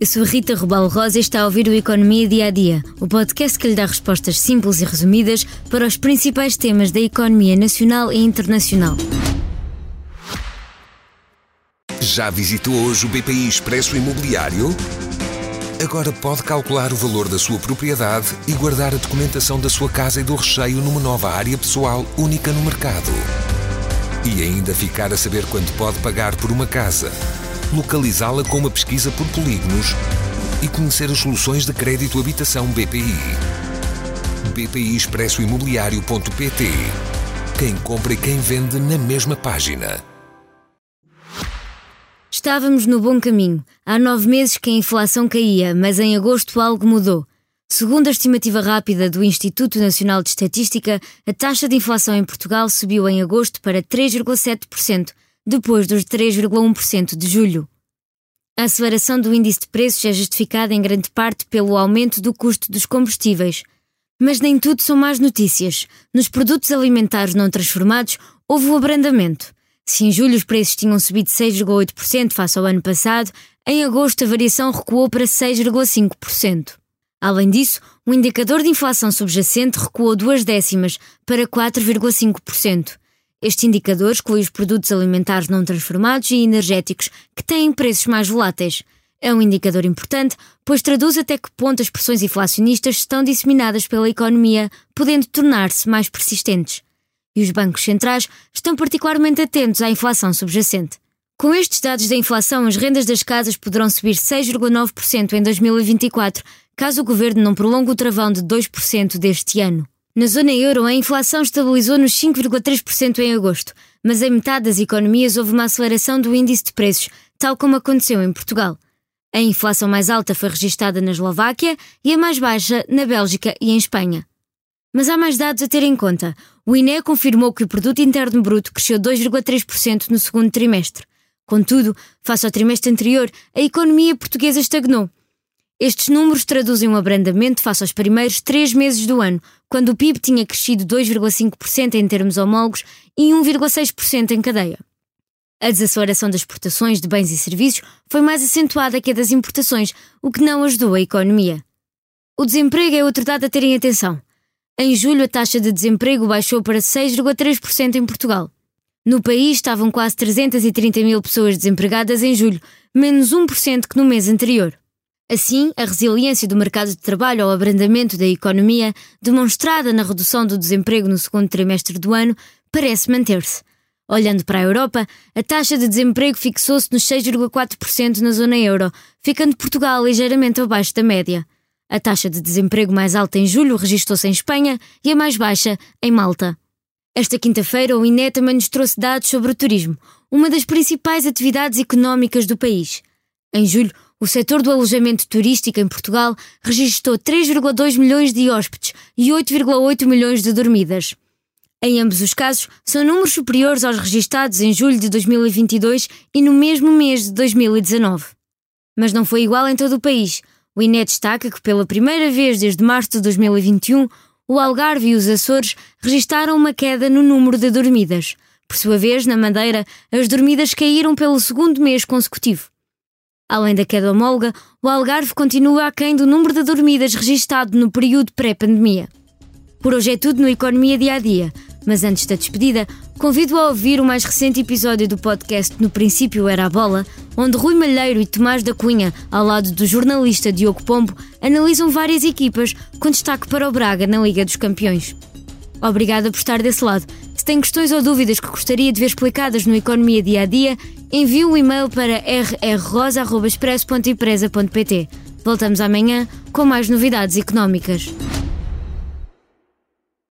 Eu sou Rita Rubal Rosa e está a ouvir o Economia Dia a Dia, o podcast que lhe dá respostas simples e resumidas para os principais temas da economia nacional e internacional. Já visitou hoje o BPI Expresso Imobiliário? Agora pode calcular o valor da sua propriedade e guardar a documentação da sua casa e do recheio numa nova área pessoal única no mercado. E ainda ficar a saber quanto pode pagar por uma casa, localizá-la com uma pesquisa por polígonos e conhecer as soluções de crédito habitação BPI. BPI Expresso Imobiliário.pt Quem compra e quem vende na mesma página. Estávamos no bom caminho. Há nove meses que a inflação caía, mas em agosto algo mudou. Segundo a estimativa rápida do Instituto Nacional de Estatística, a taxa de inflação em Portugal subiu em agosto para 3,7%, depois dos 3,1% de julho. A aceleração do índice de preços é justificada em grande parte pelo aumento do custo dos combustíveis. Mas nem tudo são más notícias. Nos produtos alimentares não transformados, houve o abrandamento. Se em julho os preços tinham subido 6,8% face ao ano passado, em agosto a variação recuou para 6,5%. Além disso, o indicador de inflação subjacente recuou duas décimas para 4,5%. Este indicador exclui os produtos alimentares não transformados e energéticos que têm preços mais voláteis. É um indicador importante, pois traduz até que ponto as pressões inflacionistas estão disseminadas pela economia, podendo tornar-se mais persistentes. E os bancos centrais estão particularmente atentos à inflação subjacente. Com estes dados da inflação, as rendas das casas poderão subir 6,9% em 2024, caso o governo não prolongue o travão de 2% deste ano. Na zona euro, a inflação estabilizou nos 5,3% em agosto, mas em metade das economias houve uma aceleração do índice de preços, tal como aconteceu em Portugal. A inflação mais alta foi registada na Eslováquia e a mais baixa na Bélgica e em Espanha. Mas há mais dados a ter em conta. O INE confirmou que o produto interno bruto cresceu 2,3% no segundo trimestre. Contudo, face ao trimestre anterior, a economia portuguesa estagnou. Estes números traduzem um abrandamento face aos primeiros três meses do ano, quando o PIB tinha crescido 2,5% em termos homólogos e 1,6% em cadeia. A desaceleração das exportações de bens e serviços foi mais acentuada que a das importações, o que não ajudou a economia. O desemprego é outro dado a terem atenção. Em julho, a taxa de desemprego baixou para 6,3% em Portugal. No país estavam quase 330 mil pessoas desempregadas em julho, menos 1% que no mês anterior. Assim, a resiliência do mercado de trabalho ao abrandamento da economia, demonstrada na redução do desemprego no segundo trimestre do ano, parece manter-se. Olhando para a Europa, a taxa de desemprego fixou-se nos 6,4% na zona euro, ficando Portugal ligeiramente abaixo da média. A taxa de desemprego mais alta em julho registrou-se em Espanha e a mais baixa em Malta. Esta quinta-feira, o INE também nos trouxe dados sobre o turismo, uma das principais atividades económicas do país. Em julho, o setor do alojamento turístico em Portugal registrou 3,2 milhões de hóspedes e 8,8 milhões de dormidas. Em ambos os casos, são números superiores aos registados em julho de 2022 e no mesmo mês de 2019. Mas não foi igual em todo o país. O INE destaca que, pela primeira vez desde março de 2021, o Algarve e os Açores registaram uma queda no número de dormidas. Por sua vez, na Madeira, as dormidas caíram pelo segundo mês consecutivo. Além da queda homóloga, o Algarve continua aquém do número de dormidas registado no período pré-pandemia. Por hoje é tudo no Economia Dia a Dia, mas antes da despedida, convido a ouvir o mais recente episódio do podcast No Princípio Era a Bola, onde Rui Malheiro e Tomás da Cunha, ao lado do jornalista Diogo Pombo, analisam várias equipas, com destaque para o Braga na Liga dos Campeões. Obrigada por estar desse lado. Se tem questões ou dúvidas que gostaria de ver explicadas no Economia Dia a Dia, envie um e-mail para rrrosa.expresso.empresa.pt. Voltamos amanhã com mais novidades económicas.